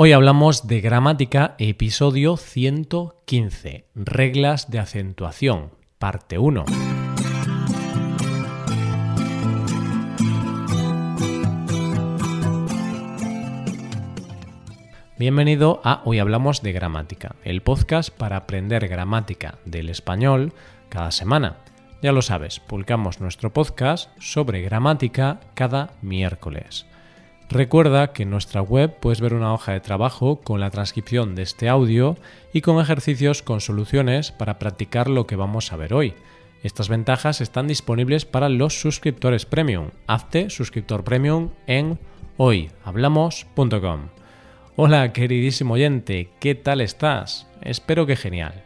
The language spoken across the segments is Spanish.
Hoy hablamos de gramática, episodio 115, reglas de acentuación, parte 1. Bienvenido a Hoy Hablamos de Gramática, el podcast para aprender gramática del español cada semana. Ya lo sabes, publicamos nuestro podcast sobre gramática cada miércoles. Recuerda que en nuestra web puedes ver una hoja de trabajo con la transcripción de este audio y con ejercicios con soluciones para practicar lo que vamos a ver hoy. Estas ventajas están disponibles para los suscriptores premium. Hazte suscriptor premium en hoyhablamos.com. Hola queridísimo oyente, ¿qué tal estás? Espero que genial.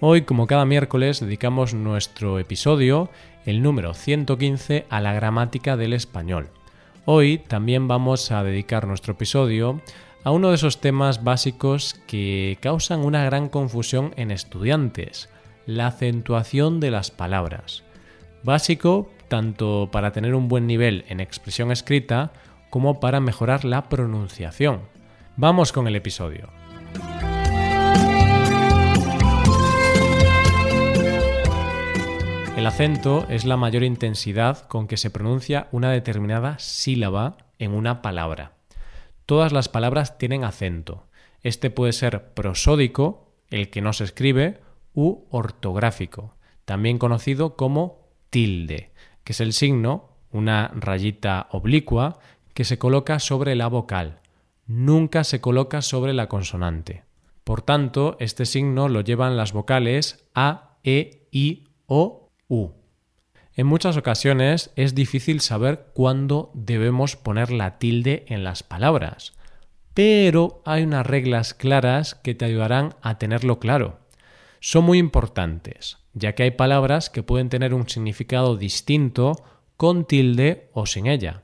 Hoy, como cada miércoles, dedicamos nuestro episodio, el número 115, a la gramática del español. Hoy también vamos a dedicar nuestro episodio a uno de esos temas básicos que causan una gran confusión en estudiantes, la acentuación de las palabras. Básico tanto para tener un buen nivel en expresión escrita como para mejorar la pronunciación. Vamos con el episodio. El acento es la mayor intensidad con que se pronuncia una determinada sílaba en una palabra. Todas las palabras tienen acento. Este puede ser prosódico, el que no se escribe, u ortográfico, también conocido como tilde, que es el signo, una rayita oblicua, que se coloca sobre la vocal. Nunca se coloca sobre la consonante. Por tanto, este signo lo llevan las vocales A, E, I, O En muchas ocasiones es difícil saber cuándo debemos poner la tilde en las palabras, pero hay unas reglas claras que te ayudarán a tenerlo claro. Son muy importantes, ya que hay palabras que pueden tener un significado distinto con tilde o sin ella.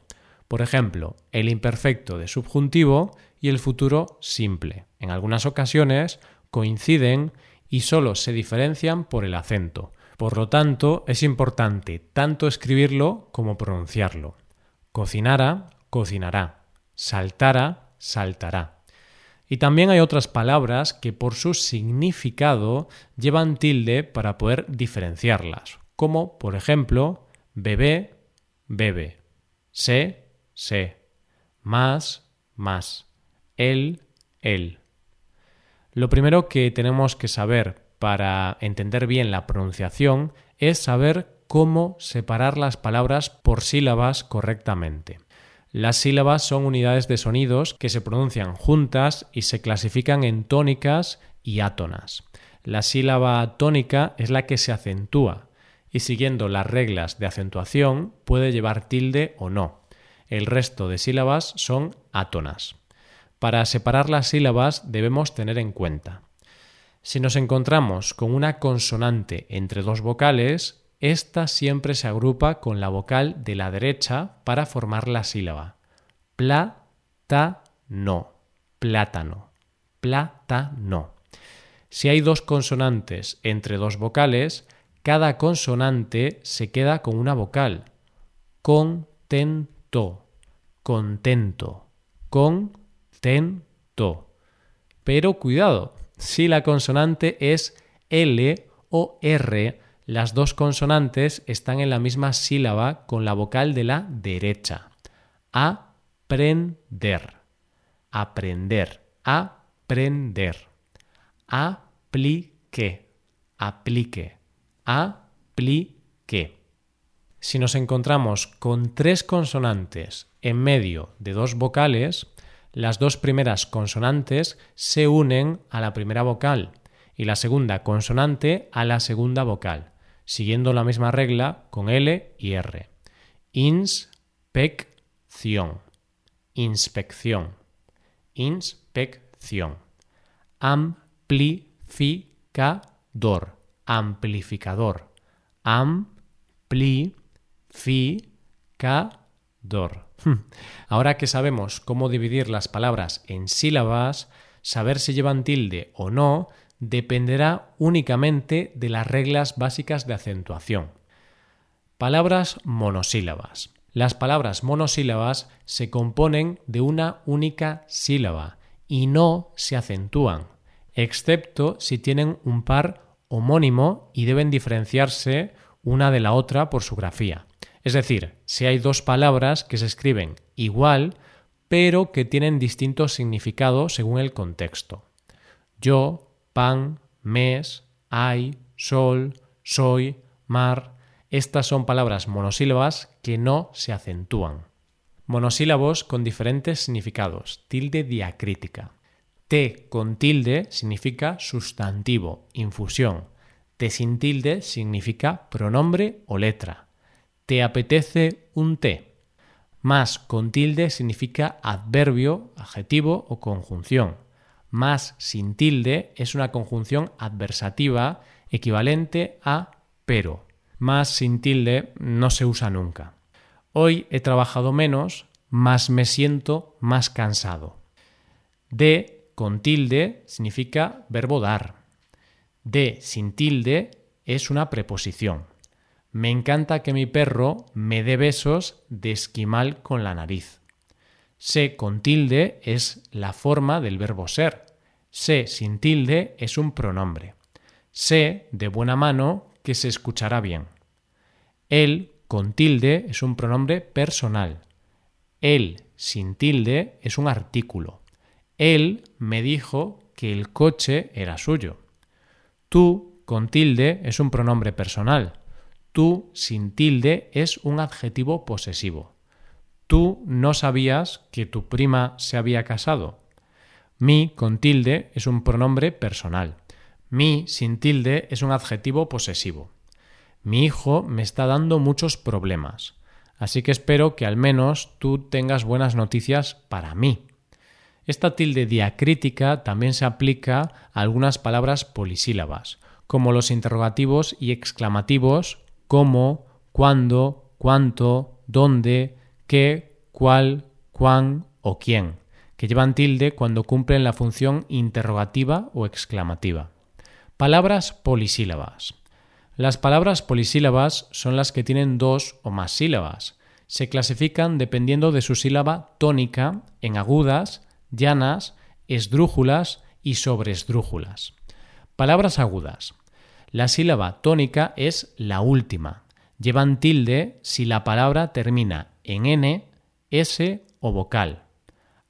Por ejemplo, el imperfecto de subjuntivo y el futuro simple. En algunas ocasiones coinciden y solo se diferencian por el acento. Por lo tanto, es importante tanto escribirlo como pronunciarlo. Cocinara, cocinará. Saltara, saltará. Y también hay otras palabras que por su significado llevan tilde para poder diferenciarlas, como por ejemplo bebé, bebe, sé, sé, más, más, él, él. Lo primero que tenemos que saber para entender bien la pronunciación es saber cómo separar las palabras por sílabas correctamente. Las sílabas son unidades de sonidos que se pronuncian juntas y se clasifican en tónicas y átonas. La sílaba tónica es la que se acentúa y siguiendo las reglas de acentuación puede llevar tilde o no. El resto de sílabas son átonas. Para separar las sílabas debemos tener en cuenta si nos encontramos con una consonante entre dos vocales, esta siempre se agrupa con la vocal de la derecha para formar la sílaba. Pla, ta, no. Plátano. Plátano. Si hay dos consonantes entre dos vocales, cada consonante se queda con una vocal. Contento. Contento. Contento. Pero cuidado, si la consonante es L o R, las dos consonantes están en la misma sílaba con la vocal de la derecha. Aprender. Aprender. Aprender. Aplique. Aplique. Aplique. Si nos encontramos con tres consonantes en medio de dos vocales, las dos primeras consonantes se unen a la primera vocal y la segunda consonante a la segunda vocal, siguiendo la misma regla con L y R. Inspección. Inspección. Inspección. Amplificador. Amplificador. Amplificador. Ahora que sabemos cómo dividir las palabras en sílabas, saber si llevan tilde o no dependerá únicamente de las reglas básicas de acentuación. Palabras monosílabas. Las palabras monosílabas se componen de una única sílaba y no se acentúan, excepto si tienen un par homónimo y deben diferenciarse una de la otra por su grafía. Es decir, si hay dos palabras que se escriben igual, pero que tienen distintos significados según el contexto. Yo, pan, mes, hay, sol, soy, mar. Estas son palabras monosílabas que no se acentúan. Monosílabos con diferentes significados. Tilde diacrítica. T con tilde significa sustantivo, infusión. T sin tilde significa pronombre o letra. ¿Te apetece un té? Más con tilde significa adverbio, adjetivo o conjunción. Más sin tilde es una conjunción adversativa equivalente a pero. Más sin tilde no se usa nunca. Hoy he trabajado menos, más me siento más cansado. De con tilde significa verbo dar. De sin tilde es una preposición. Me encanta que mi perro me dé besos de esquimal con la nariz. Se con tilde es la forma del verbo ser. Se sin tilde es un pronombre. Sé de buena mano que se escuchará bien. Él con tilde es un pronombre personal. Él sin tilde es un artículo. Él me dijo que el coche era suyo. Tú con tilde es un pronombre personal. Tú sin tilde es un adjetivo posesivo. Tú no sabías que tu prima se había casado. Mi con tilde es un pronombre personal. Mi sin tilde es un adjetivo posesivo. Mi hijo me está dando muchos problemas, así que espero que al menos tú tengas buenas noticias para mí. Esta tilde diacrítica también se aplica a algunas palabras polisílabas, como los interrogativos y exclamativos cómo, cuándo, cuánto, dónde, qué, cuál, cuán o quién, que llevan tilde cuando cumplen la función interrogativa o exclamativa. Palabras polisílabas. Las palabras polisílabas son las que tienen dos o más sílabas. Se clasifican dependiendo de su sílaba tónica en agudas, llanas, esdrújulas y sobresdrújulas. Palabras agudas. La sílaba tónica es la última. Llevan tilde si la palabra termina en n, s o vocal.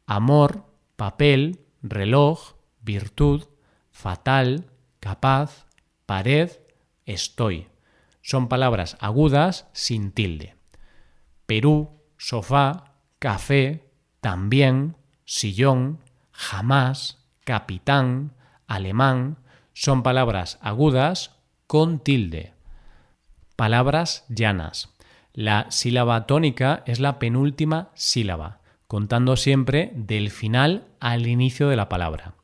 Amor, papel, reloj, virtud, fatal, capaz, pared, estoy. Son palabras agudas sin tilde. Perú, sofá, café, también, sillón, jamás, capitán, alemán, son palabras agudas con tilde. Palabras llanas. La sílaba tónica es la penúltima sílaba, contando siempre del final al inicio de la palabra.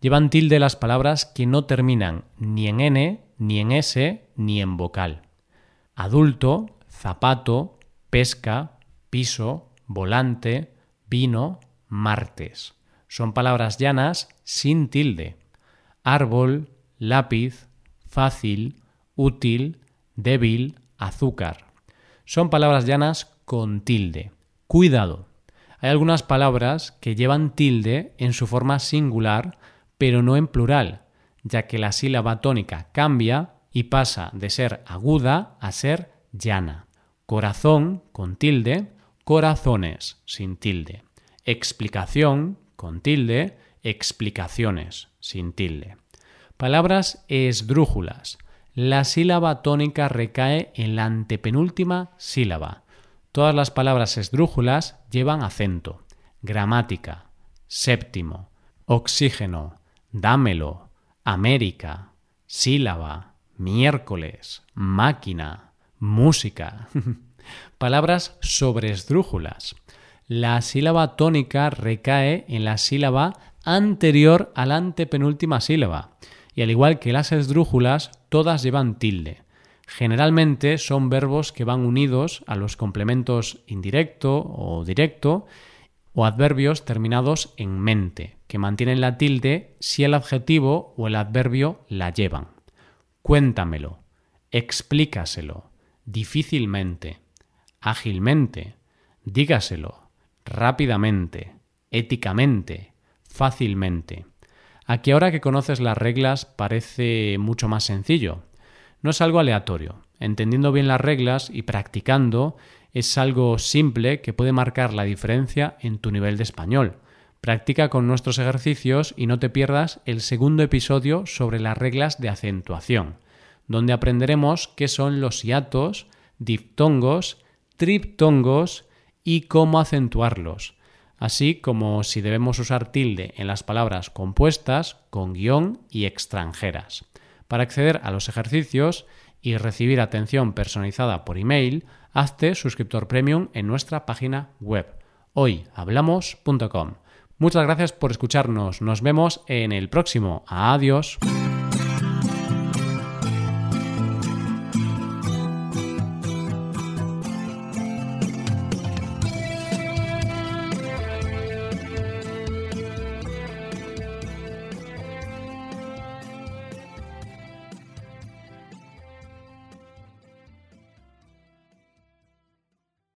Llevan tilde las palabras que no terminan ni en n, ni en s, ni en vocal. Adulto, zapato, pesca, piso, volante, vino, martes. Son palabras llanas sin tilde. Árbol, lápiz, fácil, útil, débil, azúcar. Son palabras llanas con tilde. Cuidado. Hay algunas palabras que llevan tilde en su forma singular, pero no en plural, ya que la sílaba tónica cambia y pasa de ser aguda a ser llana. Corazón con tilde, corazones sin tilde. Explicación con tilde, explicaciones sin tilde. Palabras esdrújulas. La sílaba tónica recae en la antepenúltima sílaba. Todas las palabras esdrújulas llevan acento. Gramática, séptimo, oxígeno, dámelo, América, sílaba, miércoles, máquina, música. Palabras sobresdrújulas. La sílaba tónica recae en la sílaba anterior a la antepenúltima sílaba y al igual que las esdrújulas, todas llevan tilde. Generalmente son verbos que van unidos a los complementos indirecto o directo o adverbios terminados en mente, que mantienen la tilde si el adjetivo o el adverbio la llevan. Cuéntamelo, explícaselo, difícilmente, ágilmente, dígaselo, rápidamente, éticamente, fácilmente. Aquí ahora que conoces las reglas parece mucho más sencillo. No es algo aleatorio. Entendiendo bien las reglas y practicando es algo simple que puede marcar la diferencia en tu nivel de español. Practica con nuestros ejercicios y no te pierdas el segundo episodio sobre las reglas de acentuación, donde aprenderemos qué son los hiatos, diptongos, triptongos y cómo acentuarlos, así como si debemos usar tilde en las palabras compuestas, con guion y extranjeras. Para acceder a los ejercicios y recibir atención personalizada por email, hazte suscriptor premium en nuestra página web hoyhablamos.com. Muchas gracias por escucharnos. Nos vemos en el próximo. Adiós.